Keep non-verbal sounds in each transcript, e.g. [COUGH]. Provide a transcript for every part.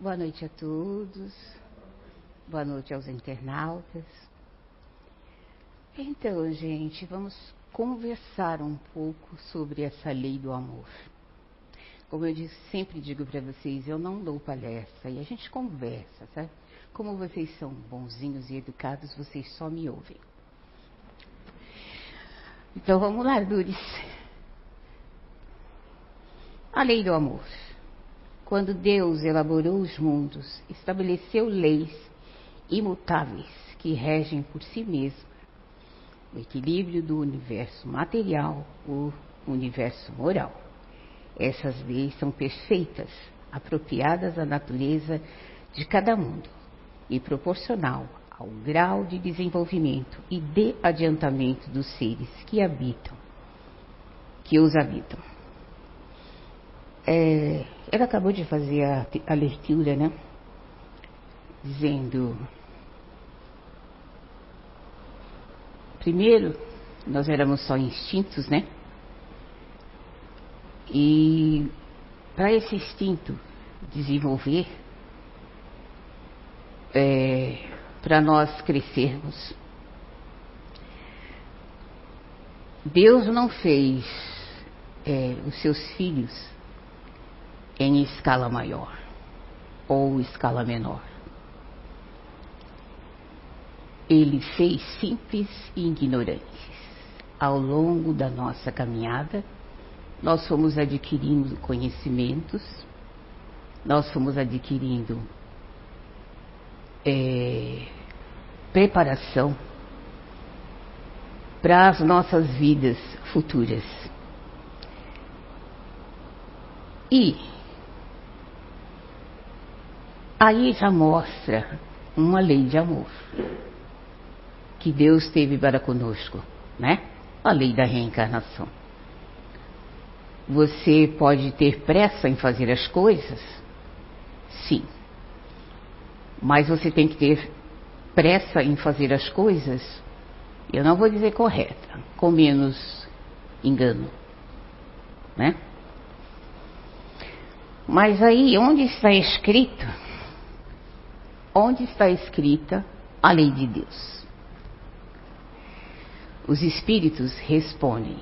Boa noite a todos. Boa noite aos internautas. Então, gente, vamos conversar um pouco sobre essa lei do amor. Como eu disse, sempre digo para vocês, eu não dou palestra e a gente conversa, sabe? Como vocês são bonzinhos e educados, vocês só me ouvem. Então vamos lá, Dures. A lei do amor. Quando Deus elaborou os mundos, estabeleceu leis imutáveis que regem por si mesmo o equilíbrio do universo material, o universo moral. Essas leis são perfeitas, apropriadas à natureza de cada mundo e proporcional ao grau de desenvolvimento e de adiantamento dos seres que habitam, que os habitam. É, ela acabou de fazer a, a leitura, né? Dizendo primeiro, nós éramos só instintos, né? E para esse instinto desenvolver, é, para nós crescermos, Deus não fez é, os seus filhos em escala maior ou escala menor. Ele fez simples e ignorantes. Ao longo da nossa caminhada, nós fomos adquirindo conhecimentos, nós fomos adquirindo é, preparação para as nossas vidas futuras. E aí já mostra uma lei de amor que Deus teve para conosco, né? A lei da reencarnação. Você pode ter pressa em fazer as coisas? Sim. Mas você tem que ter pressa em fazer as coisas, eu não vou dizer correta, com menos engano. Né? Mas aí, onde está escrito? Onde está escrita a lei de Deus? Os espíritos respondem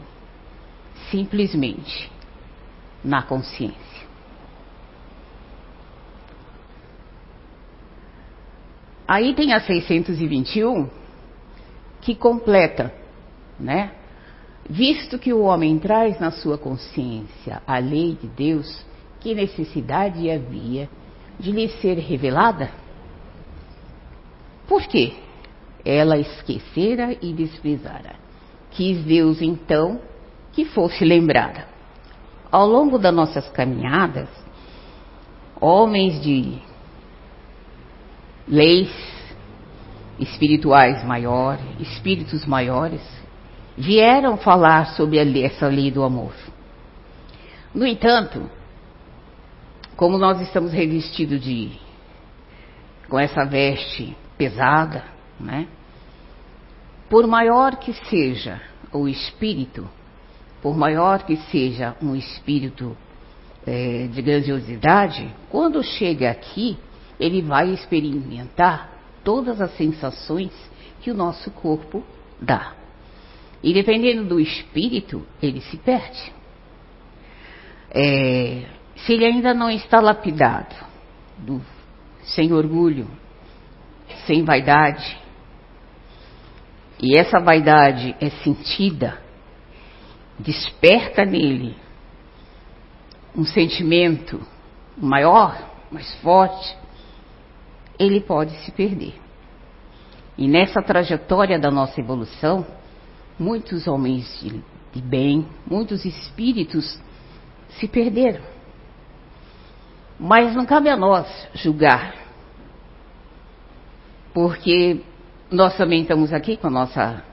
simplesmente na consciência. Aí tem a 621 que completa, né? Visto que o homem traz na sua consciência a lei de Deus, que necessidade havia de lhe ser revelada? Por quê? Ela esquecera e desprezara. Quis Deus então que fosse lembrada. Ao longo das nossas caminhadas, homens de leis espirituais maiores, espíritos maiores, vieram falar sobre essa lei do amor. No entanto, como nós estamos revestidos de com essa veste pesada, né? Por maior que seja o espírito, por maior que seja um espírito é, de grandiosidade, quando chega aqui, ele vai experimentar todas as sensações que o nosso corpo dá. E dependendo do espírito, ele se perde. É, se ele ainda não está lapidado, do, sem orgulho, sem vaidade, e essa vaidade é sentida, desperta nele um sentimento maior, mais forte, ele pode se perder. E nessa trajetória da nossa evolução, muitos homens de, de bem, muitos espíritos se perderam. Mas não cabe a nós julgar, porque nós também estamos aqui com a nossa,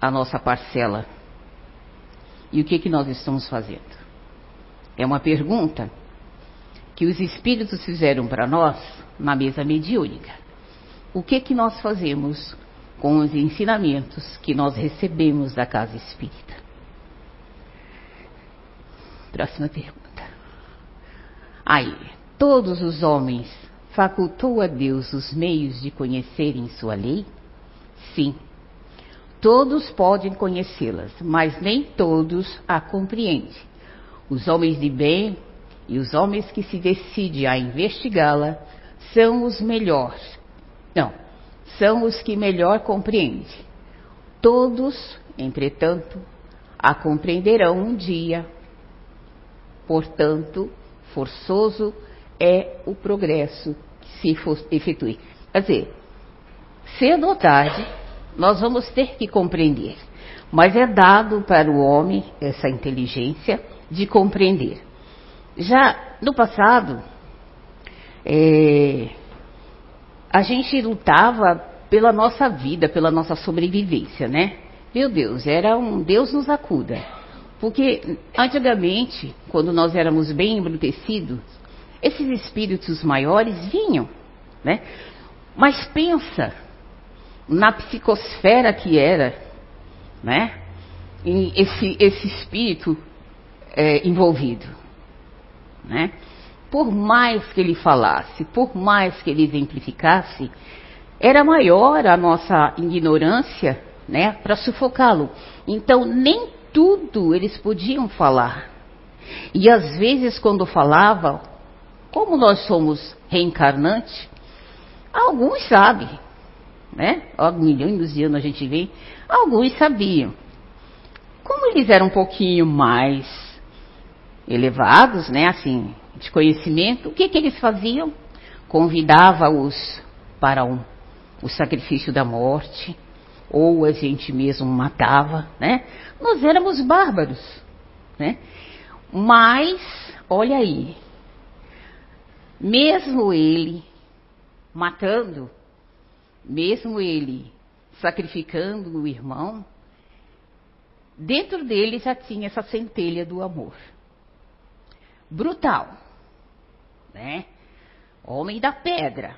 a nossa parcela. E o que, que nós estamos fazendo? É uma pergunta que os espíritos fizeram para nós na mesa mediúnica. O que que nós fazemos com os ensinamentos que nós recebemos da casa espírita? Próxima pergunta. Aí, todos os homens facultou a Deus os meios de conhecerem sua lei? Sim. Todos podem conhecê-las, mas nem todos a compreendem. Os homens de bem e os homens que se decidem a investigá-la são os melhores. Não, são os que melhor compreendem. Todos, entretanto, a compreenderão um dia. Portanto, forçoso é o progresso se efetue. Quer dizer, cedo ou tarde, nós vamos ter que compreender. Mas é dado para o homem essa inteligência de compreender. Já no passado, é, a gente lutava pela nossa vida, pela nossa sobrevivência, né? Meu Deus, era um Deus nos acuda. Porque antigamente, quando nós éramos bem embrutecidos, esses espíritos maiores vinham, né? Mas pensa, na psicosfera que era, né? Em esse, esse espírito é, envolvido, né? Por mais que ele falasse, por mais que ele exemplificasse, era maior a nossa ignorância, né? Para sufocá-lo. Então nem tudo eles podiam falar. E às vezes quando falava, como nós somos reencarnantes, alguns sabem, né? Há milhões de anos a gente vê, alguns sabiam. Como eles eram um pouquinho mais elevados, né, assim, de conhecimento, o que que eles faziam? Convidava-os para um, o sacrifício da morte, ou a gente mesmo matava, né? Nós éramos bárbaros, né? Mas, olha aí, mesmo ele matando, mesmo ele sacrificando o irmão, dentro dele já tinha essa centelha do amor. Brutal, né? Homem da pedra.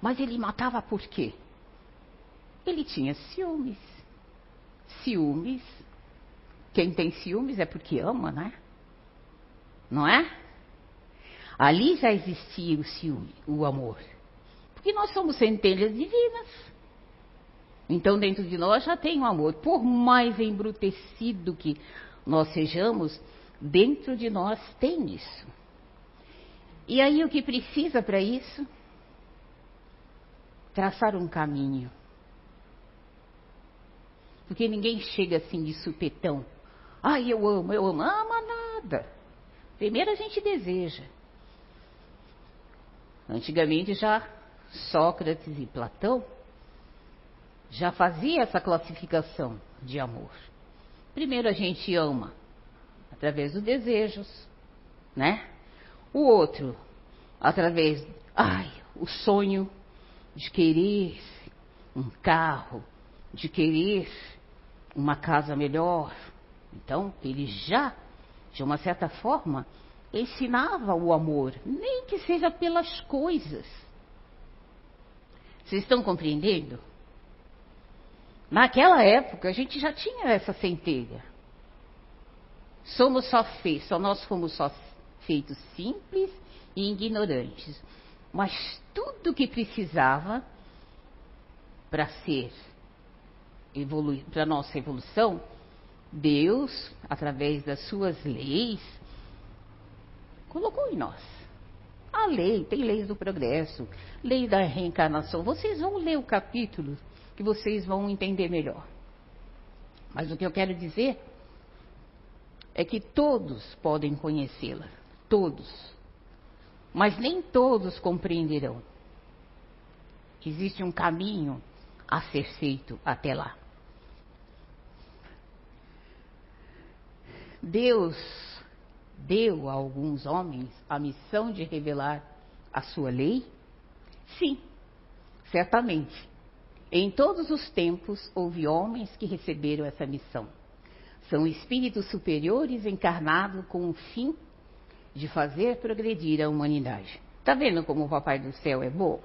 Mas ele matava por quê? Ele tinha ciúmes. Ciúmes. Quem tem ciúmes é porque ama, né? Não é? Ali já existia o ciúme, o amor. Porque nós somos centelhas divinas. Então, dentro de nós já tem o amor. Por mais embrutecido que nós sejamos, dentro de nós tem isso. E aí, o que precisa para isso? Traçar um caminho. Porque ninguém chega assim de supetão. Ai, eu amo, eu amo. Ama nada. Primeiro a gente deseja. Antigamente já Sócrates e Platão já fazia essa classificação de amor. Primeiro a gente ama através dos desejos, né? O outro através, ai, o sonho de querer um carro, de querer uma casa melhor. Então, ele já, de uma certa forma, ensinava o amor, nem que seja pelas coisas. Vocês estão compreendendo? Naquela época a gente já tinha essa centelha. Somos só feitos, só nós fomos só feitos simples e ignorantes. Mas tudo que precisava para ser para nossa evolução, Deus, através das suas leis, colocou em nós. A lei, tem leis do progresso, lei da reencarnação. Vocês vão ler o capítulo que vocês vão entender melhor. Mas o que eu quero dizer é que todos podem conhecê-la, todos. Mas nem todos compreenderão. Existe um caminho a ser feito até lá. Deus deu a alguns homens a missão de revelar a sua lei? Sim, certamente. Em todos os tempos houve homens que receberam essa missão. São espíritos superiores encarnados com o fim de fazer progredir a humanidade. Está vendo como o Papai do Céu é bom?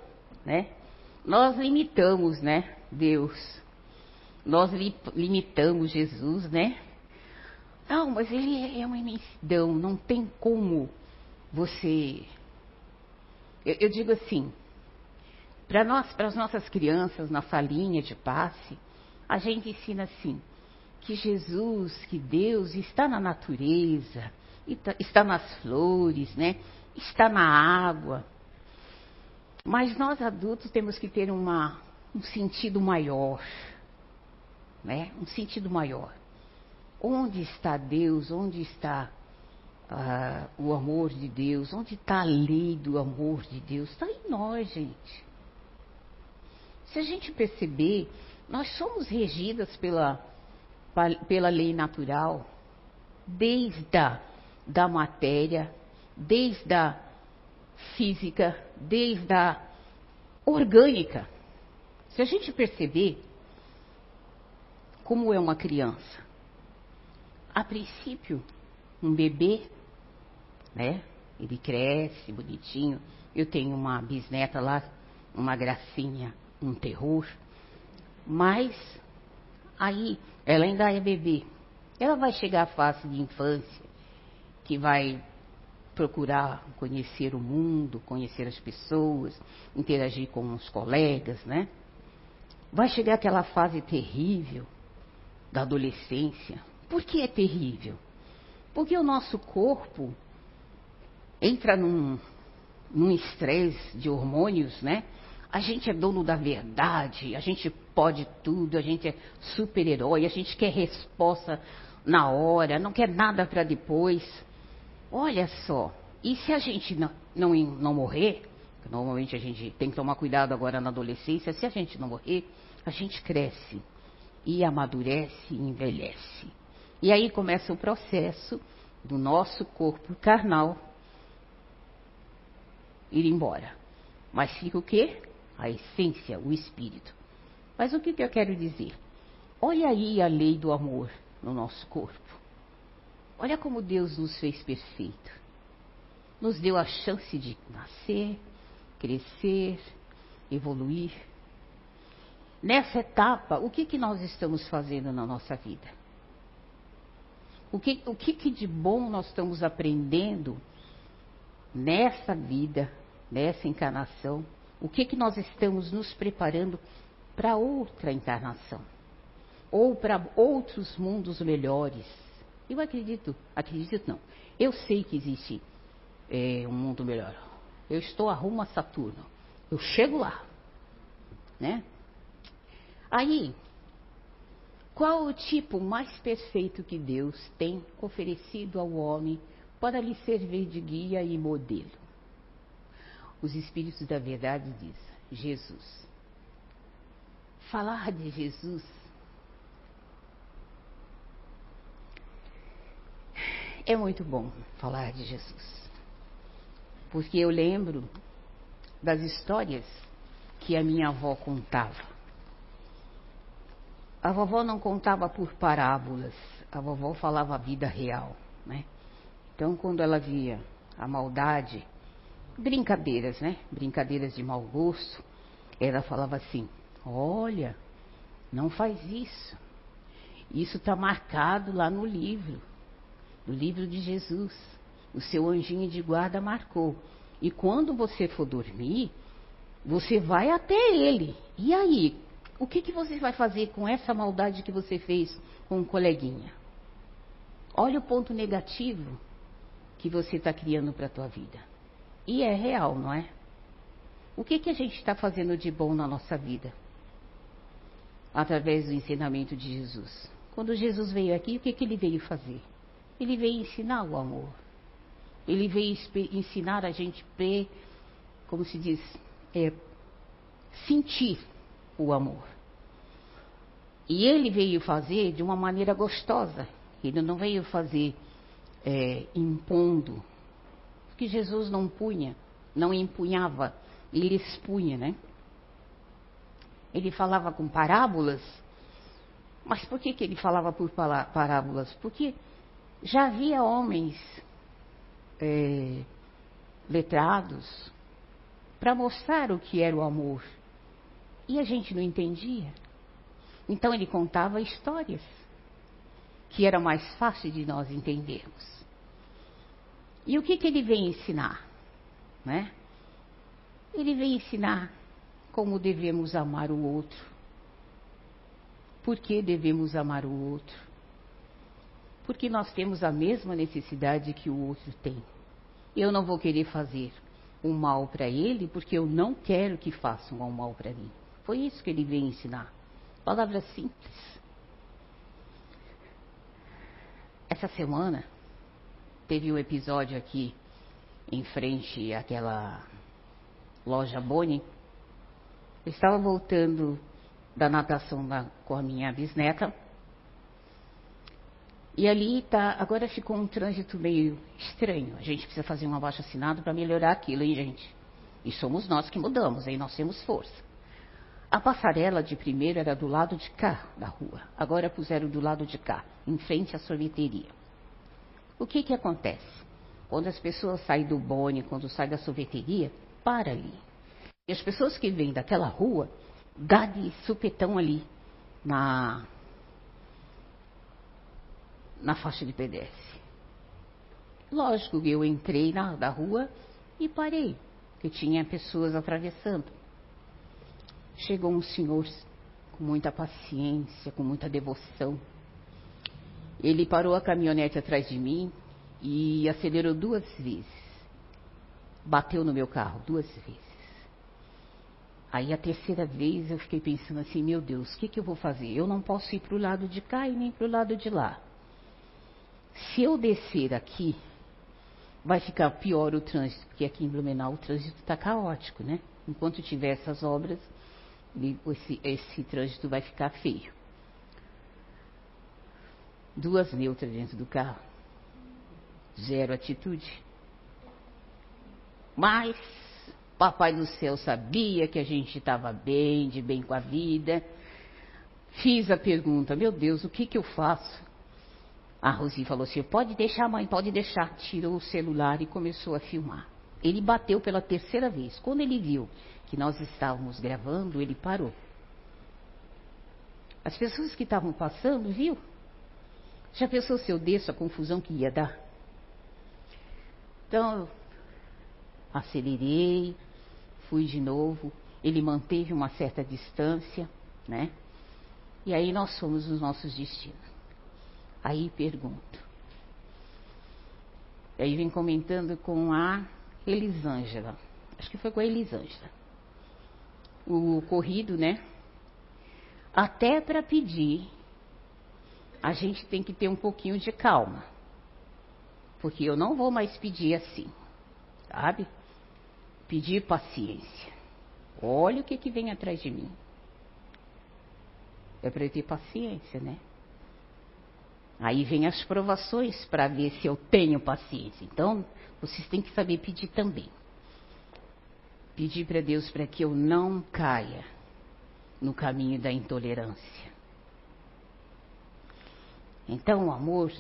Né? Nós limitamos, né, Deus. Nós li limitamos Jesus, né? Não, mas ele é uma imensidão, não tem como você Eu, eu digo assim, para nós, para as nossas crianças na salinha de passe, a gente ensina assim, que Jesus, que Deus está na natureza, está nas flores, né? Está na água. Mas nós adultos temos que ter uma, um sentido maior, né? Um sentido maior. Onde está Deus? Onde está uh, o amor de Deus? Onde está a lei do amor de Deus? Está em nós, gente. Se a gente perceber, nós somos regidas pela, pela lei natural, desde a da matéria, desde a física, desde a orgânica. Se a gente perceber como é uma criança, a princípio, um bebê, né? Ele cresce bonitinho. Eu tenho uma bisneta lá, uma gracinha, um terror. Mas aí ela ainda é bebê. Ela vai chegar à fase de infância, que vai procurar conhecer o mundo, conhecer as pessoas, interagir com os colegas, né? Vai chegar aquela fase terrível da adolescência. Por que é terrível? Porque o nosso corpo entra num, num estresse de hormônios, né? A gente é dono da verdade, a gente pode tudo, a gente é super-herói, a gente quer resposta na hora, não quer nada para depois. Olha só, e se a gente não, não, não morrer, normalmente a gente tem que tomar cuidado agora na adolescência, se a gente não morrer, a gente cresce e amadurece e envelhece. E aí começa o processo do nosso corpo carnal ir embora. Mas fica o quê? A essência, o espírito. Mas o que, que eu quero dizer? Olha aí a lei do amor no nosso corpo. Olha como Deus nos fez perfeito. Nos deu a chance de nascer, crescer, evoluir. Nessa etapa, o que, que nós estamos fazendo na nossa vida? O que, o que, que de bom nós estamos aprendendo nessa vida, nessa encarnação? O que, que nós estamos nos preparando para outra encarnação? Ou para outros mundos melhores? Eu acredito, acredito não. Eu sei que existe é, um mundo melhor. Eu estou a rumo a Saturno. Eu chego lá, né? Aí, qual o tipo mais perfeito que Deus tem oferecido ao homem para lhe servir de guia e modelo? Os Espíritos da Verdade diz Jesus. Falar de Jesus É muito bom falar de Jesus. Porque eu lembro das histórias que a minha avó contava. A vovó não contava por parábolas, a vovó falava a vida real, né? Então, quando ela via a maldade, brincadeiras, né? Brincadeiras de mau gosto, ela falava assim: Olha, não faz isso. Isso está marcado lá no livro no livro de Jesus. O seu anjinho de guarda marcou. E quando você for dormir, você vai até ele. E aí? O que, que você vai fazer com essa maldade que você fez com um coleguinha? Olha o ponto negativo que você está criando para a tua vida. E é real, não é? O que, que a gente está fazendo de bom na nossa vida? Através do ensinamento de Jesus. Quando Jesus veio aqui, o que, que ele veio fazer? Ele veio ensinar o amor. Ele veio ensinar a gente a, como se diz, é, sentir o amor. E ele veio fazer de uma maneira gostosa. Ele não veio fazer é, impondo. Porque Jesus não punha, não empunhava, ele expunha, né? Ele falava com parábolas. Mas por que, que ele falava por parábolas? Porque já havia homens é, letrados para mostrar o que era o amor. E a gente não entendia. Então ele contava histórias que era mais fácil de nós entendermos. E o que, que ele vem ensinar? Né? ele vem ensinar como devemos amar o outro. Por que devemos amar o outro? Porque nós temos a mesma necessidade que o outro tem. Eu não vou querer fazer um mal para ele porque eu não quero que façam um mal para mim. Foi isso que ele veio ensinar. Palavra simples. Essa semana teve um episódio aqui em frente àquela loja Boni. Eu estava voltando da natação na, com a minha bisneta. E ali tá, agora ficou um trânsito meio estranho. A gente precisa fazer um abaixo assinado para melhorar aquilo, hein, gente? E somos nós que mudamos, hein? Nós temos força. A passarela de primeiro era do lado de cá da rua. Agora puseram do lado de cá, em frente à sorveteria. O que que acontece? Quando as pessoas saem do bone, quando saem da sorveteria, para ali. E as pessoas que vêm daquela rua, dá de supetão ali, na, na faixa de pedestre. Lógico que eu entrei na da rua e parei, que tinha pessoas atravessando. Chegou um senhor com muita paciência, com muita devoção. Ele parou a caminhonete atrás de mim e acelerou duas vezes. Bateu no meu carro duas vezes. Aí a terceira vez eu fiquei pensando assim, meu Deus, o que, que eu vou fazer? Eu não posso ir para o lado de cá e nem para o lado de lá. Se eu descer aqui, vai ficar pior o trânsito, porque aqui em Blumenau o trânsito está caótico, né? Enquanto tiver essas obras, esse, esse trânsito vai ficar feio. Duas neutras dentro do carro. Zero atitude. Mas Papai do céu sabia que a gente estava bem, de bem com a vida. Fiz a pergunta, meu Deus, o que, que eu faço? A Rosi falou assim: pode deixar, mãe, pode deixar. Tirou o celular e começou a filmar. Ele bateu pela terceira vez. Quando ele viu que nós estávamos gravando, ele parou. As pessoas que estavam passando, viu? Já pensou se eu desço a confusão que ia dar? Então, acelerei, fui de novo, ele manteve uma certa distância, né? E aí nós fomos nos nossos destinos. Aí pergunto. Aí vem comentando com a Elisângela. Acho que foi com a Elisângela. O corrido, né? Até para pedir, a gente tem que ter um pouquinho de calma. Porque eu não vou mais pedir assim, sabe? pedir paciência. Olha o que, que vem atrás de mim. É para ter paciência, né? Aí vem as provações para ver se eu tenho paciência. Então, vocês têm que saber pedir também. Pedir para Deus para que eu não caia no caminho da intolerância. Então, o amor,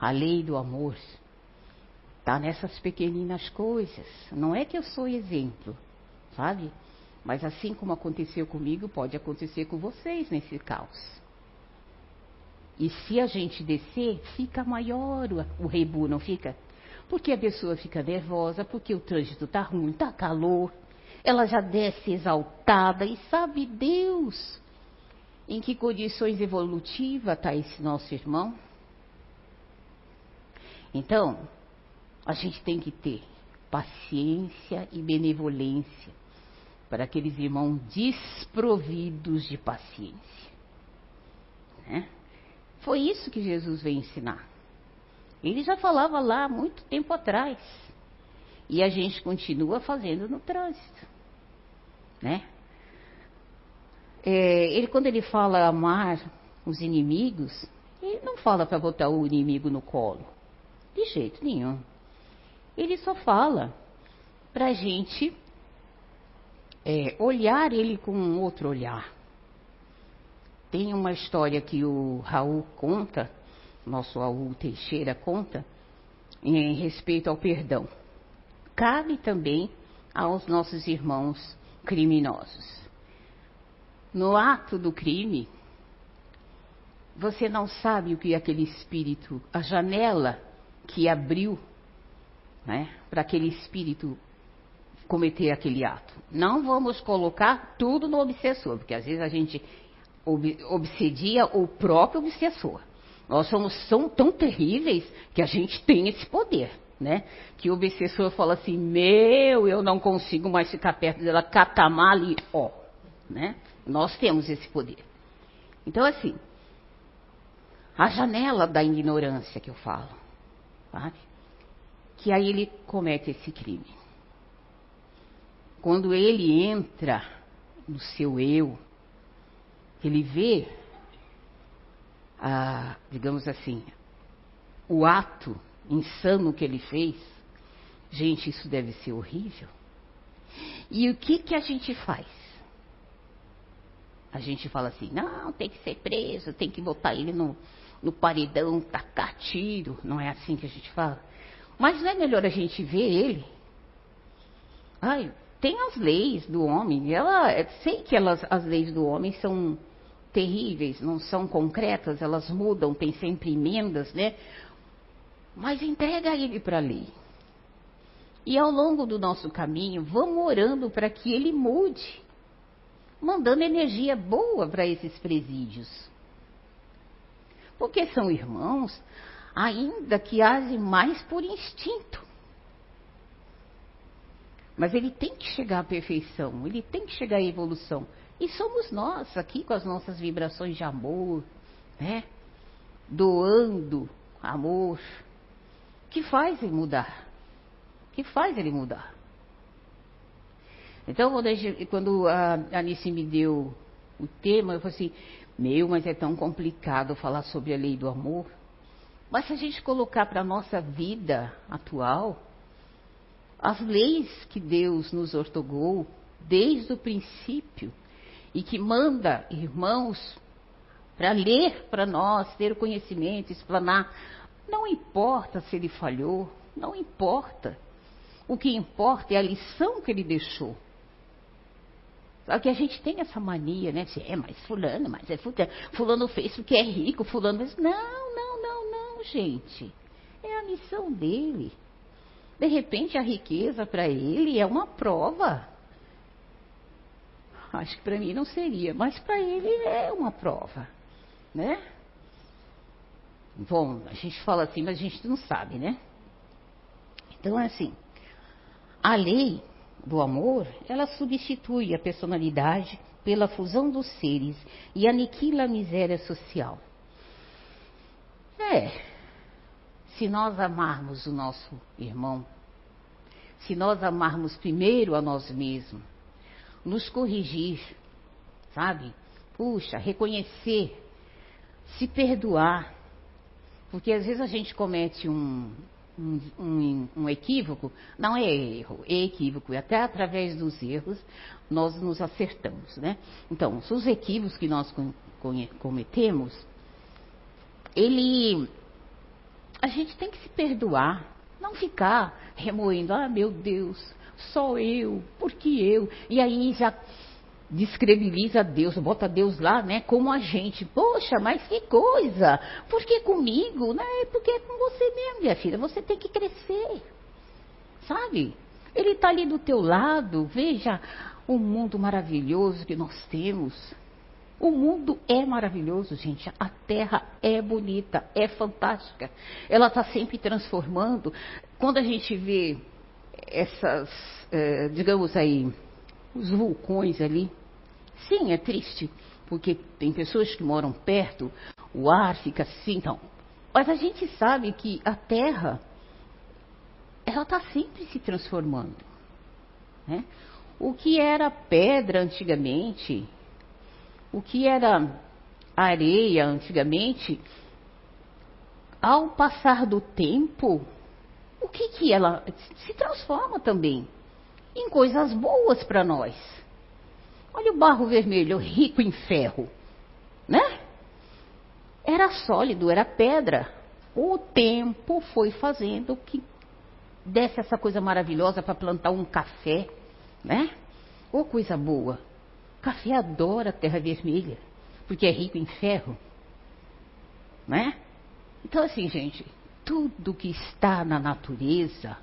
a lei do amor, Está nessas pequeninas coisas. Não é que eu sou exemplo, sabe? Mas assim como aconteceu comigo, pode acontecer com vocês nesse caos. E se a gente descer, fica maior o, o rebu, não fica? Porque a pessoa fica nervosa, porque o trânsito está ruim, está calor, ela já desce exaltada e sabe Deus em que condições evolutivas está esse nosso irmão. Então, a gente tem que ter paciência e benevolência para aqueles irmãos desprovidos de paciência. Né? Foi isso que Jesus veio ensinar. Ele já falava lá muito tempo atrás. E a gente continua fazendo no trânsito. Né? É, ele, quando ele fala amar os inimigos, ele não fala para botar o inimigo no colo. De jeito nenhum. Ele só fala para a gente é, olhar ele com um outro olhar. Tem uma história que o Raul conta, nosso Raul Teixeira conta, em respeito ao perdão. Cabe também aos nossos irmãos criminosos. No ato do crime, você não sabe o que aquele espírito, a janela que abriu né, para aquele espírito cometer aquele ato. Não vamos colocar tudo no obsessor, porque às vezes a gente ob obsedia o próprio obsessor. Nós somos tão, tão terríveis que a gente tem esse poder, né? Que o obsessor fala assim, meu, eu não consigo mais ficar perto dela, catamali, ó, né? Nós temos esse poder. Então, assim, a janela da ignorância que eu falo, sabe? Que aí ele comete esse crime. Quando ele entra no seu eu, ele vê, a, digamos assim, o ato insano que ele fez, gente, isso deve ser horrível. E o que, que a gente faz? A gente fala assim, não, tem que ser preso, tem que botar ele no, no paredão, tacar tiro. Não é assim que a gente fala? Mas não é melhor a gente ver ele? Ai, tem as leis do homem. Ela, sei que elas, as leis do homem são terríveis, não são concretas, elas mudam, tem sempre emendas, né? Mas entrega ele para a lei. E ao longo do nosso caminho, vamos orando para que ele mude, mandando energia boa para esses presídios. Porque são irmãos, ainda que agem mais por instinto. Mas ele tem que chegar à perfeição, ele tem que chegar à evolução. E somos nós aqui com as nossas vibrações de amor, né? Doando amor, que faz ele mudar. Que faz ele mudar. Então, quando a Anice me deu o tema, eu falei assim: Meu, mas é tão complicado falar sobre a lei do amor. Mas se a gente colocar para a nossa vida atual, as leis que Deus nos ortogou desde o princípio e que manda irmãos para ler para nós, ter o conhecimento, explanar. Não importa se ele falhou, não importa. O que importa é a lição que ele deixou. Só que a gente tem essa mania, né? De, é, mas fulano, mas é fulano, fulano fez porque é rico, fulano fez... Não, não, não, não, gente. É a missão dele. De repente, a riqueza para ele é uma prova. Acho que para mim não seria, mas para ele é uma prova, né? Bom, a gente fala assim, mas a gente não sabe, né? Então é assim, a lei do amor, ela substitui a personalidade pela fusão dos seres e aniquila a miséria social. É, se nós amarmos o nosso irmão, se nós amarmos primeiro a nós mesmos, nos corrigir, sabe? Puxa, reconhecer, se perdoar, porque às vezes a gente comete um, um, um, um, equívoco, não é erro, é equívoco, e até através dos erros nós nos acertamos, né? Então, os equívocos que nós cometemos, ele a gente tem que se perdoar, não ficar remoendo, ah, meu Deus, só eu, porque eu. E aí já descredibiliza Deus, bota Deus lá, né, como a gente. Poxa, mas que coisa! Por que comigo? Não, é porque é com você mesmo, minha filha. Você tem que crescer. Sabe? Ele está ali do teu lado. Veja o mundo maravilhoso que nós temos. O mundo é maravilhoso, gente. A terra é bonita, é fantástica. Ela está sempre transformando. Quando a gente vê essas, eh, digamos aí, os vulcões ali, sim, é triste, porque tem pessoas que moram perto, o ar fica assim, então. Mas a gente sabe que a terra, ela está sempre se transformando. Né? O que era pedra antigamente, o que era areia antigamente, ao passar do tempo, que que ela se transforma também em coisas boas para nós. Olha o barro vermelho, rico em ferro, né? Era sólido, era pedra. O tempo foi fazendo que desse essa coisa maravilhosa para plantar um café, né? Ô oh, coisa boa. Café adora terra vermelha, porque é rico em ferro. Né? Então, assim, gente, tudo que está na natureza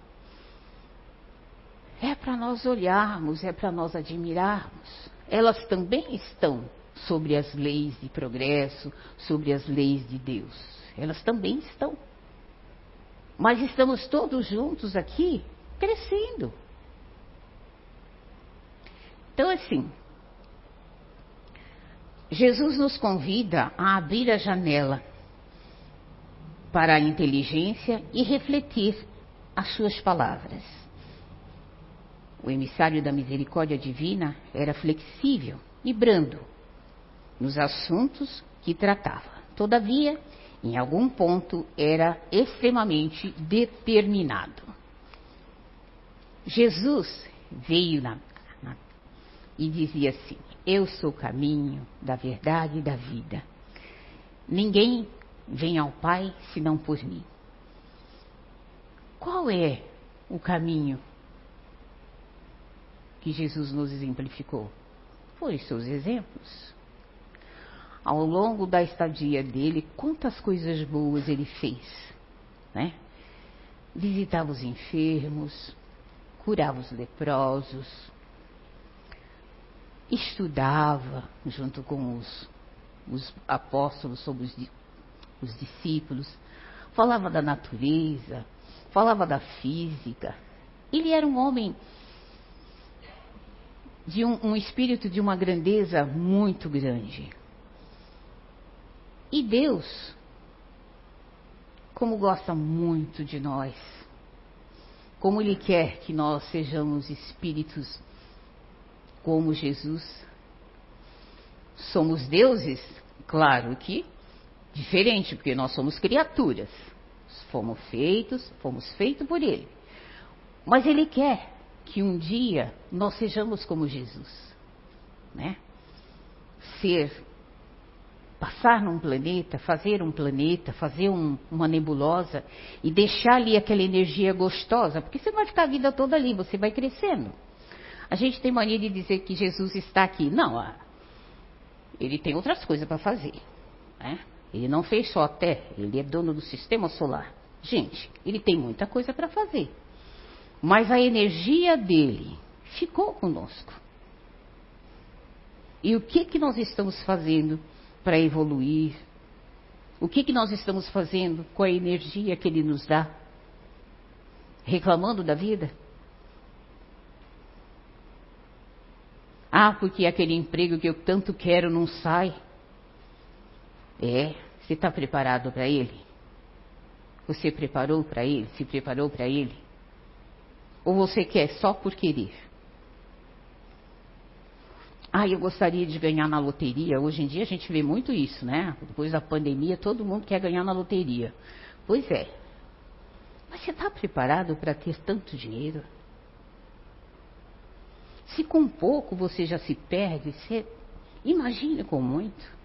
é para nós olharmos, é para nós admirarmos. Elas também estão sobre as leis de progresso, sobre as leis de Deus. Elas também estão. Mas estamos todos juntos aqui crescendo. Então, assim, Jesus nos convida a abrir a janela para a inteligência e refletir as suas palavras. O emissário da misericórdia divina era flexível e brando nos assuntos que tratava. Todavia, em algum ponto, era extremamente determinado. Jesus veio na, na, e dizia assim: Eu sou o caminho da verdade e da vida. Ninguém vem ao Pai senão por mim. Qual é o caminho que Jesus nos exemplificou? Foi seus exemplos. Ao longo da estadia dele, quantas coisas boas ele fez, né? Visitava os enfermos, curava os leprosos, estudava junto com os, os apóstolos sobre os, os discípulos, falava da natureza, falava da física. Ele era um homem de um, um, espírito de uma grandeza muito grande. E Deus, como gosta muito de nós, como Ele quer que nós sejamos espíritos como Jesus, somos deuses? Claro que diferente, porque nós somos criaturas. Fomos feitos, fomos feitos por Ele. Mas Ele quer que um dia nós sejamos como Jesus, né? Ser, passar num planeta, fazer um planeta, fazer um, uma nebulosa e deixar ali aquela energia gostosa, porque você vai ficar a vida toda ali, você vai crescendo. A gente tem mania de dizer que Jesus está aqui. Não, ele tem outras coisas para fazer, né? Ele não fez só a Terra, ele é dono do sistema solar. Gente, ele tem muita coisa para fazer. Mas a energia dele ficou conosco. E o que que nós estamos fazendo para evoluir? O que que nós estamos fazendo com a energia que ele nos dá? Reclamando da vida? Ah, porque aquele emprego que eu tanto quero não sai. É, você está preparado para ele? Você preparou para ele? Se preparou para ele? Ou você quer só por querer? Ah, eu gostaria de ganhar na loteria. Hoje em dia a gente vê muito isso, né? Depois da pandemia, todo mundo quer ganhar na loteria. Pois é. Mas você está preparado para ter tanto dinheiro? Se com pouco você já se perde, você imagina com muito.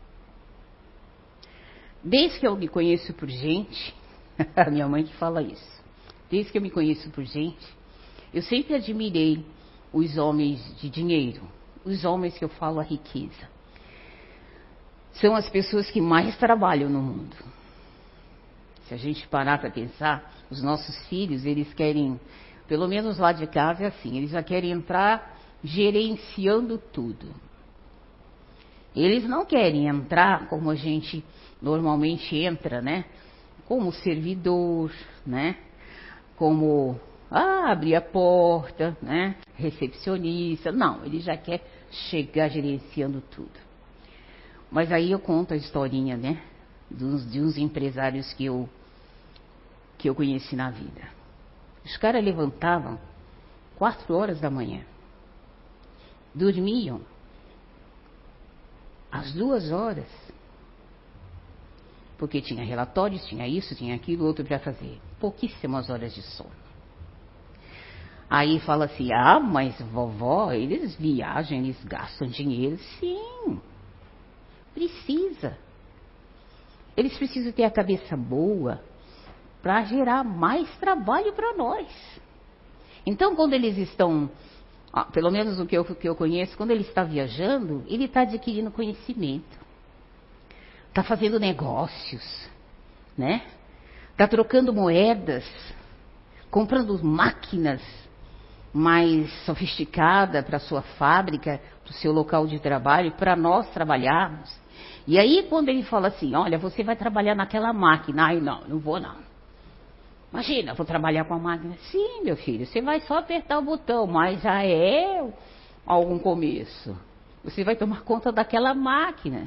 Desde que eu me conheço por gente, [LAUGHS] a minha mãe que fala isso. Desde que eu me conheço por gente, eu sempre admirei os homens de dinheiro, os homens que eu falo a riqueza. São as pessoas que mais trabalham no mundo. Se a gente parar para pensar, os nossos filhos, eles querem, pelo menos lá de casa é assim, eles já querem entrar gerenciando tudo. Eles não querem entrar como a gente normalmente entra, né? Como servidor, né? Como ah, abrir a porta, né? Recepcionista. Não, ele já quer chegar gerenciando tudo. Mas aí eu conto a historinha, né? De uns, de uns empresários que eu, que eu conheci na vida. Os caras levantavam quatro horas da manhã. Dormiam às duas horas porque tinha relatórios, tinha isso, tinha aquilo, outro para fazer. Pouquíssimas horas de sono. Aí fala assim: ah, mas vovó, eles viajam, eles gastam dinheiro. Sim, precisa. Eles precisam ter a cabeça boa para gerar mais trabalho para nós. Então, quando eles estão, pelo menos o que eu, que eu conheço, quando ele está viajando, ele está adquirindo conhecimento está fazendo negócios, né? Está trocando moedas, comprando máquinas mais sofisticada para sua fábrica, para o seu local de trabalho, para nós trabalharmos. E aí, quando ele fala assim: Olha, você vai trabalhar naquela máquina. Ai, não, não vou não. Imagina, vou trabalhar com a máquina. Sim, meu filho, você vai só apertar o botão, mas já é algum começo. Você vai tomar conta daquela máquina.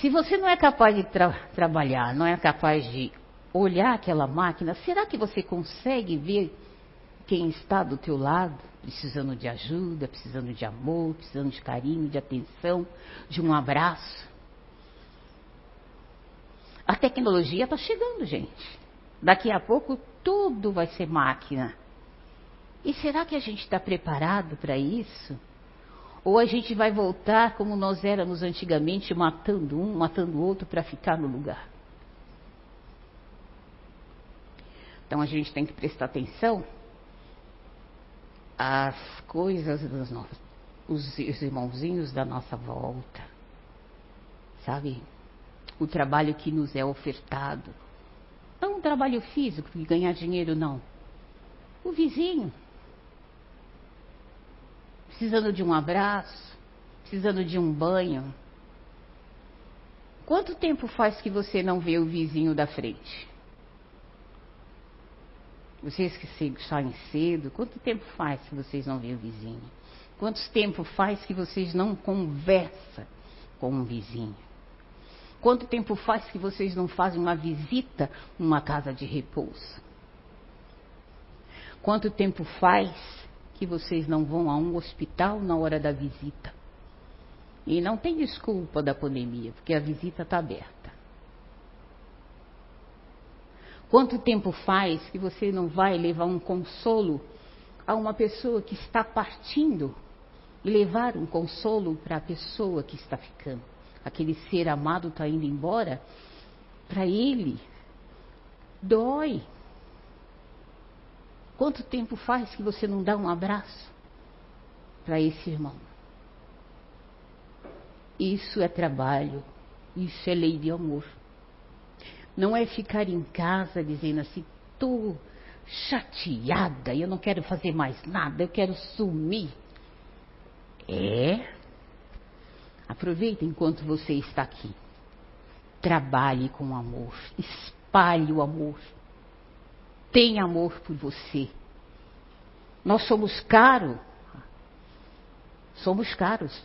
Se você não é capaz de tra trabalhar, não é capaz de olhar aquela máquina, será que você consegue ver quem está do teu lado, precisando de ajuda, precisando de amor, precisando de carinho, de atenção, de um abraço? A tecnologia está chegando, gente. Daqui a pouco tudo vai ser máquina. E será que a gente está preparado para isso? Ou a gente vai voltar como nós éramos antigamente, matando um, matando o outro para ficar no lugar? Então a gente tem que prestar atenção às coisas dos nossos, os irmãozinhos da nossa volta, sabe? O trabalho que nos é ofertado. Não um trabalho físico, de ganhar dinheiro, não. O vizinho. Precisando de um abraço, precisando de um banho. Quanto tempo faz que você não vê o vizinho da frente? Vocês que saem cedo, quanto tempo faz que vocês não veem o vizinho? Quanto tempo faz que vocês não conversam com um vizinho? Quanto tempo faz que vocês não fazem uma visita numa casa de repouso? Quanto tempo faz que vocês não vão a um hospital na hora da visita? E não tem desculpa da pandemia, porque a visita está aberta. Quanto tempo faz que você não vai levar um consolo a uma pessoa que está partindo e levar um consolo para a pessoa que está ficando? Aquele ser amado está indo embora, para ele dói. Quanto tempo faz que você não dá um abraço para esse irmão? Isso é trabalho, isso é lei de amor. Não é ficar em casa dizendo assim, estou chateada, eu não quero fazer mais nada, eu quero sumir. É. Aproveita enquanto você está aqui. Trabalhe com amor, espalhe o amor. Tenha amor por você. Nós somos caros. Somos caros.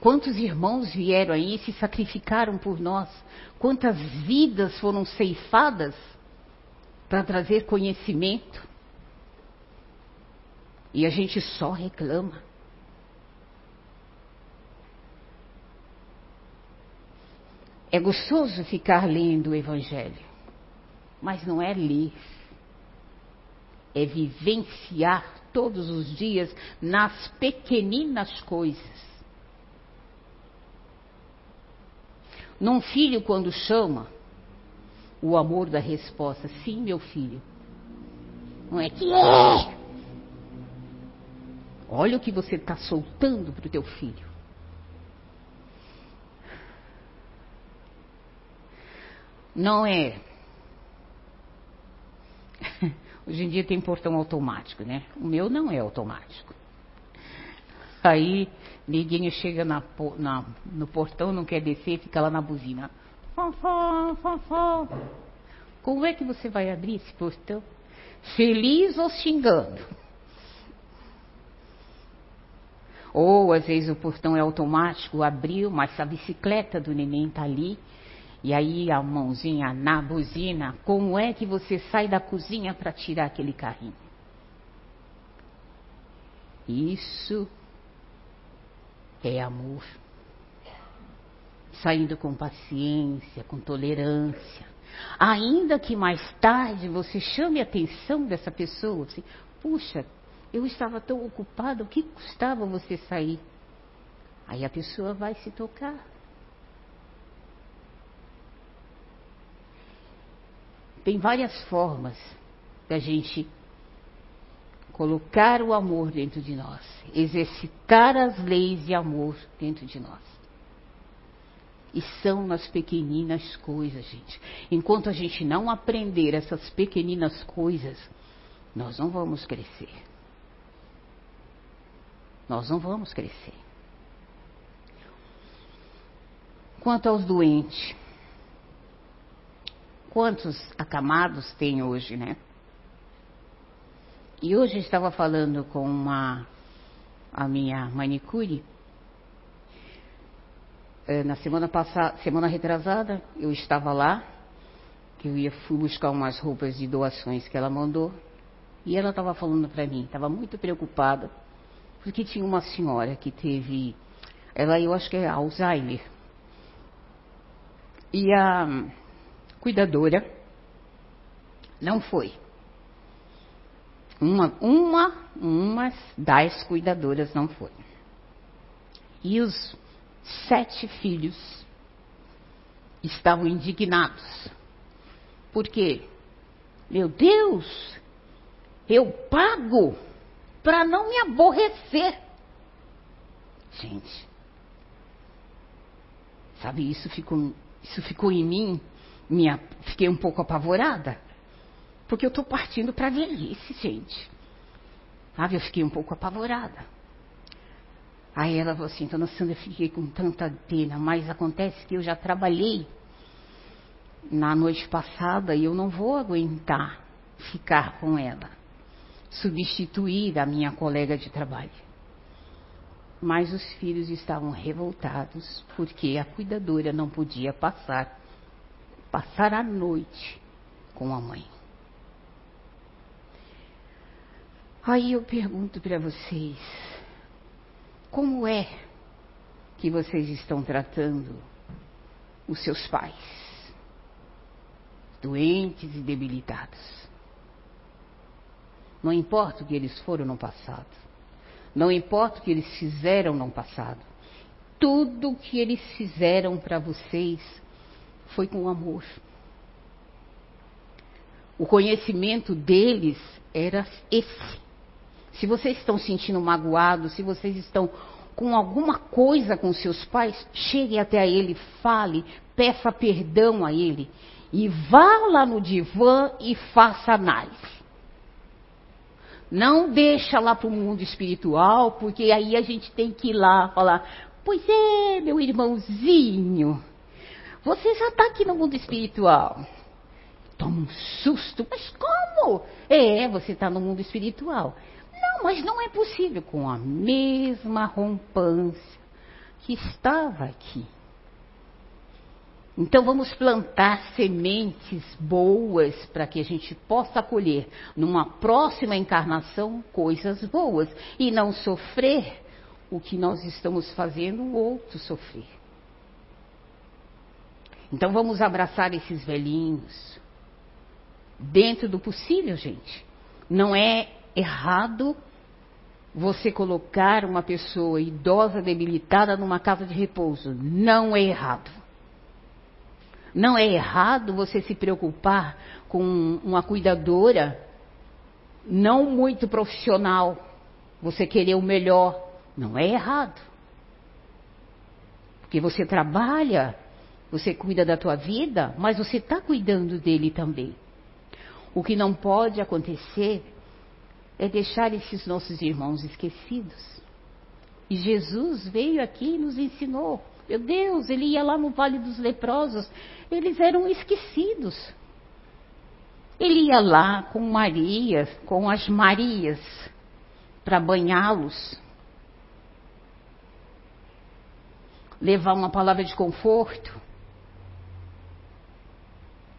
Quantos irmãos vieram aí e se sacrificaram por nós? Quantas vidas foram ceifadas para trazer conhecimento? E a gente só reclama. É gostoso ficar lendo o Evangelho, mas não é ler, é vivenciar todos os dias nas pequeninas coisas. Num filho, quando chama, o amor da resposta, sim, meu filho. Não é que é. Olha o que você está soltando para o teu filho. Não é. Hoje em dia tem portão automático, né? O meu não é automático. Aí, neguinho chega na, na, no portão, não quer descer, fica lá na buzina. Fofó, fofó. Como é que você vai abrir esse portão? Feliz ou xingando? Ou às vezes o portão é automático, abriu, mas a bicicleta do neném está ali. E aí a mãozinha na buzina, como é que você sai da cozinha para tirar aquele carrinho? Isso é amor. Saindo com paciência, com tolerância. Ainda que mais tarde você chame a atenção dessa pessoa, assim, puxa, eu estava tão ocupada, o que custava você sair? Aí a pessoa vai se tocar. Tem várias formas da gente colocar o amor dentro de nós, exercitar as leis de amor dentro de nós. E são nas pequeninas coisas, gente. Enquanto a gente não aprender essas pequeninas coisas, nós não vamos crescer. Nós não vamos crescer. Quanto aos doentes, quantos acamados tem hoje, né? E hoje estava falando com uma a minha manicure é, na semana passada, semana retrasada, eu estava lá, que eu ia fui buscar umas roupas de doações que ela mandou, e ela estava falando para mim, estava muito preocupada, porque tinha uma senhora que teve, ela eu acho que é Alzheimer, e a cuidadora não foi. Uma, uma, uma das cuidadoras não foi. E os sete filhos estavam indignados. Por quê? Meu Deus, eu pago para não me aborrecer. Gente, sabe, isso ficou, isso ficou em mim, fiquei um pouco apavorada. Porque eu estou partindo para a velhice, gente. Sabe, eu fiquei um pouco apavorada. Aí ela falou assim, dona Sandra, eu fiquei com tanta pena, mas acontece que eu já trabalhei na noite passada e eu não vou aguentar ficar com ela, substituir a minha colega de trabalho. Mas os filhos estavam revoltados porque a cuidadora não podia passar passar a noite com a mãe. Aí eu pergunto para vocês, como é que vocês estão tratando os seus pais, doentes e debilitados? Não importa o que eles foram no passado, não importa o que eles fizeram no passado, tudo o que eles fizeram para vocês foi com amor. O conhecimento deles era esse. Se vocês estão sentindo magoados, se vocês estão com alguma coisa com seus pais, chegue até ele, fale, peça perdão a ele e vá lá no divã e faça análise. Não deixa lá para o mundo espiritual, porque aí a gente tem que ir lá falar, pois é, meu irmãozinho, você já está aqui no mundo espiritual. Toma um susto, mas como? É, você está no mundo espiritual. Não, mas não é possível com a mesma rompância que estava aqui. Então vamos plantar sementes boas para que a gente possa colher numa próxima encarnação coisas boas e não sofrer o que nós estamos fazendo o outro sofrer. Então vamos abraçar esses velhinhos dentro do possível, gente. Não é errado você colocar uma pessoa idosa, debilitada, numa casa de repouso. Não é errado. Não é errado você se preocupar com uma cuidadora não muito profissional. Você querer o melhor. Não é errado. Porque você trabalha, você cuida da tua vida, mas você está cuidando dele também. O que não pode acontecer é deixar esses nossos irmãos esquecidos. E Jesus veio aqui e nos ensinou. Meu Deus, ele ia lá no Vale dos Leprosos, eles eram esquecidos. Ele ia lá com Maria, com as Marias, para banhá-los, levar uma palavra de conforto.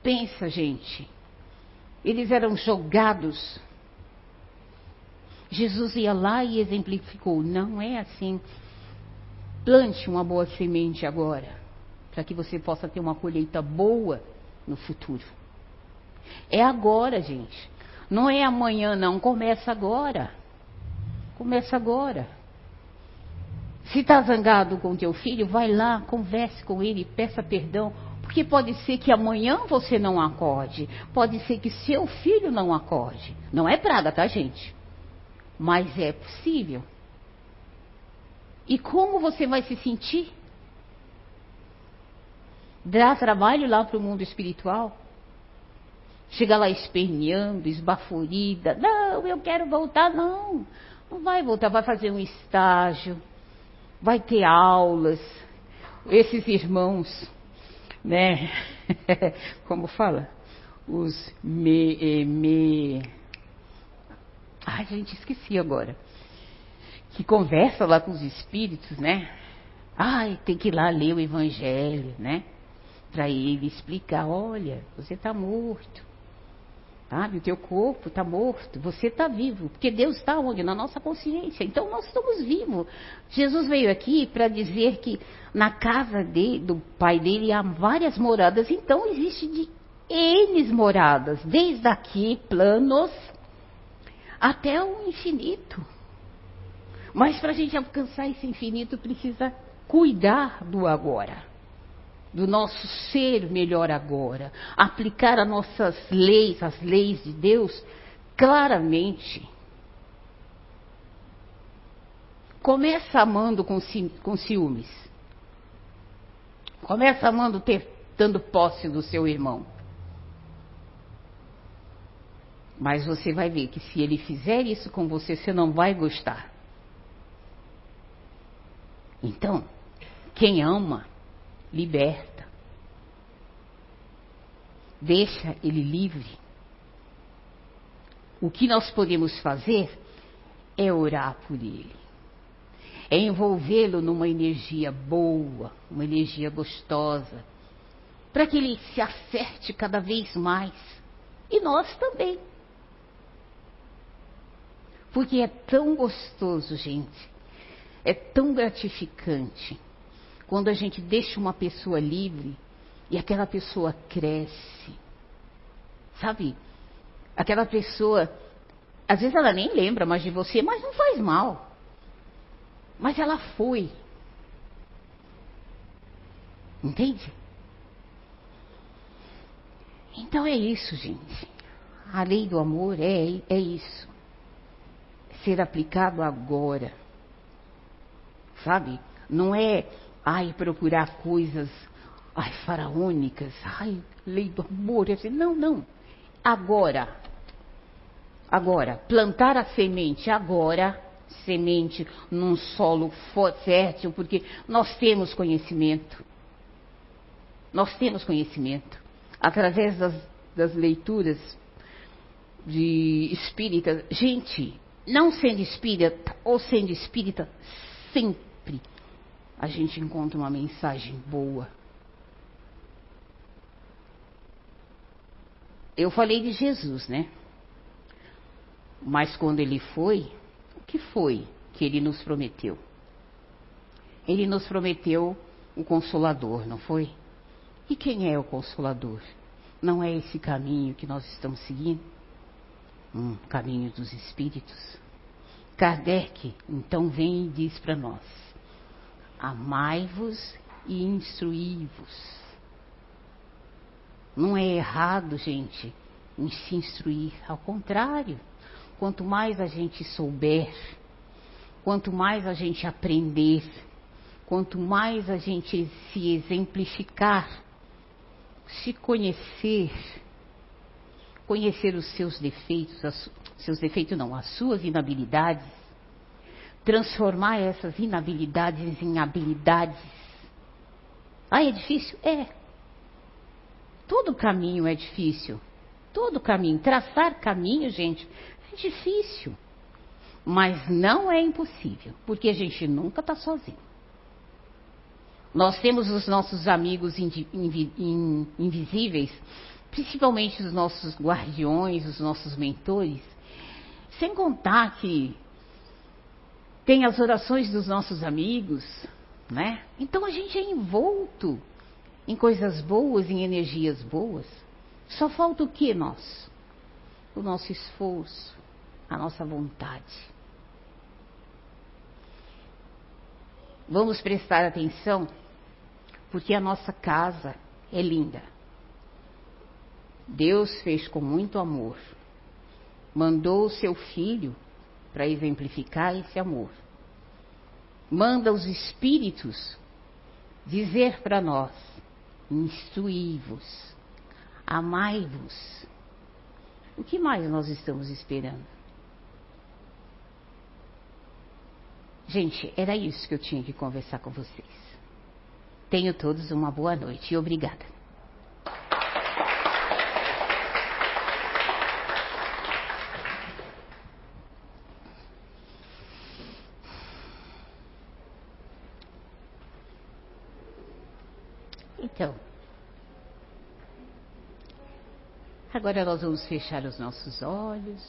Pensa, gente, eles eram jogados Jesus ia lá e exemplificou: não é assim. Plante uma boa semente agora, para que você possa ter uma colheita boa no futuro. É agora, gente. Não é amanhã, não. Começa agora. Começa agora. Se está zangado com teu filho, vai lá, converse com ele, peça perdão. Porque pode ser que amanhã você não acorde. Pode ser que seu filho não acorde. Não é praga, tá, gente? mas é possível. E como você vai se sentir? Dá trabalho lá para o mundo espiritual? Chega lá esperneando, esbaforida. Não, eu quero voltar. Não, não vai voltar. Vai fazer um estágio, vai ter aulas. Esses irmãos, né? [LAUGHS] Como fala? Os me, me. Ai, gente, esqueci agora. Que conversa lá com os espíritos, né? Ai, tem que ir lá ler o Evangelho, né? Para ele explicar: olha, você está morto. Sabe, o teu corpo está morto, você está vivo, porque Deus está onde? Na nossa consciência. Então nós estamos vivos. Jesus veio aqui para dizer que na casa de, do pai dele há várias moradas, então existe de N moradas, desde aqui, planos, até o infinito. Mas para a gente alcançar esse infinito precisa cuidar do agora do nosso ser melhor agora, aplicar as nossas leis, as leis de Deus, claramente. Começa amando com, ci, com ciúmes. Começa amando ter, dando posse do seu irmão. Mas você vai ver que se ele fizer isso com você, você não vai gostar. Então, quem ama, liberta. Deixa ele livre. O que nós podemos fazer é orar por ele. É envolvê-lo numa energia boa, uma energia gostosa, para que ele se acerte cada vez mais. E nós também. Porque é tão gostoso, gente. É tão gratificante quando a gente deixa uma pessoa livre e aquela pessoa cresce. Sabe? Aquela pessoa, às vezes ela nem lembra mais de você, mas não faz mal. Mas ela foi. Entende? Então é isso, gente. A lei do amor é, é isso. Ser aplicado agora. Sabe? Não é ai, procurar coisas, ai, faraônicas, ai, lei do amor. Assim, não, não. Agora, agora, plantar a semente agora, semente num solo fértil, porque nós temos conhecimento. Nós temos conhecimento. Através das, das leituras de espírita, gente, não sendo espírita ou sendo espírita, sempre a gente encontra uma mensagem boa. Eu falei de Jesus, né? Mas quando ele foi, o que foi que ele nos prometeu? Ele nos prometeu o Consolador, não foi? E quem é o Consolador? Não é esse caminho que nós estamos seguindo? Um caminho dos Espíritos. Kardec, então, vem e diz para nós: amai-vos e instruí-vos. Não é errado, gente, em se instruir, ao contrário. Quanto mais a gente souber, quanto mais a gente aprender, quanto mais a gente se exemplificar, se conhecer, conhecer os seus defeitos, seus defeitos não, as suas inabilidades, transformar essas inabilidades em habilidades. Ah, é difícil? É. Todo caminho é difícil. Todo caminho. Traçar caminho, gente, é difícil. Mas não é impossível, porque a gente nunca está sozinho. Nós temos os nossos amigos invisíveis, principalmente os nossos guardiões, os nossos mentores, sem contar que tem as orações dos nossos amigos, né? Então a gente é envolto em coisas boas, em energias boas. Só falta o que nós? O nosso esforço, a nossa vontade. Vamos prestar atenção, porque a nossa casa é linda. Deus fez com muito amor. Mandou o seu filho para exemplificar esse amor. Manda os espíritos dizer para nós instruí-vos, amai-vos. O que mais nós estamos esperando? Gente, era isso que eu tinha que conversar com vocês. Tenho todos uma boa noite e obrigada. Então, agora nós vamos fechar os nossos olhos,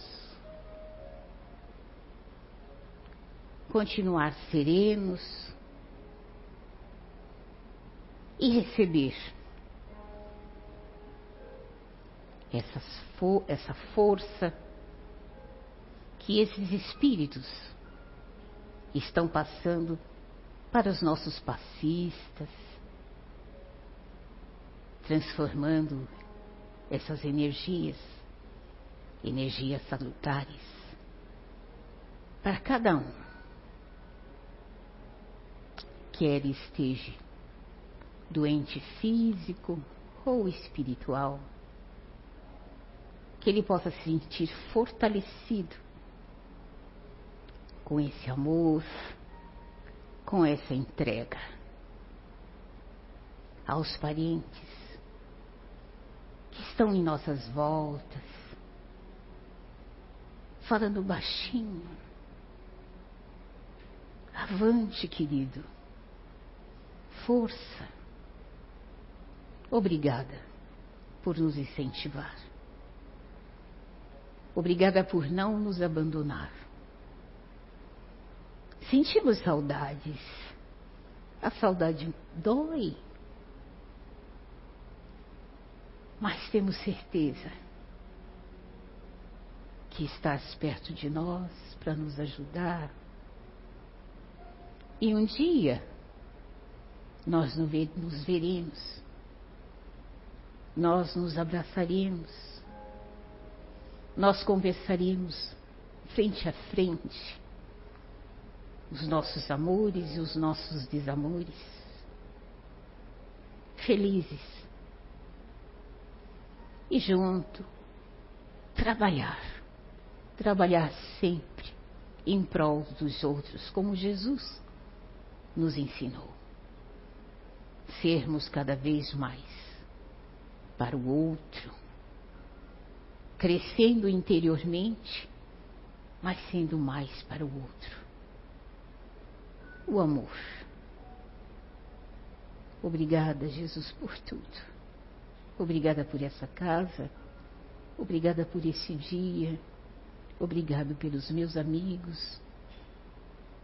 continuar serenos e receber fo essa força que esses espíritos estão passando para os nossos passistas, transformando essas energias, energias salutares, para cada um, quer esteja doente físico ou espiritual, que ele possa se sentir fortalecido com esse amor, com essa entrega aos parentes, estão em nossas voltas, falando baixinho. Avante, querido. Força. Obrigada por nos incentivar. Obrigada por não nos abandonar. Sentimos saudades. A saudade dói. Mas temos certeza que estás perto de nós para nos ajudar. E um dia nós nos veremos, nós nos abraçaremos, nós conversaremos frente a frente os nossos amores e os nossos desamores, felizes e junto trabalhar. Trabalhar sempre em prol dos outros, como Jesus nos ensinou. Sermos cada vez mais para o outro, crescendo interiormente, mas sendo mais para o outro. O amor. Obrigada, Jesus, por tudo. Obrigada por essa casa, obrigada por esse dia, obrigado pelos meus amigos,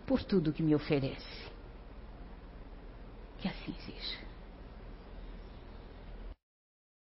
por tudo que me oferece. Que assim seja.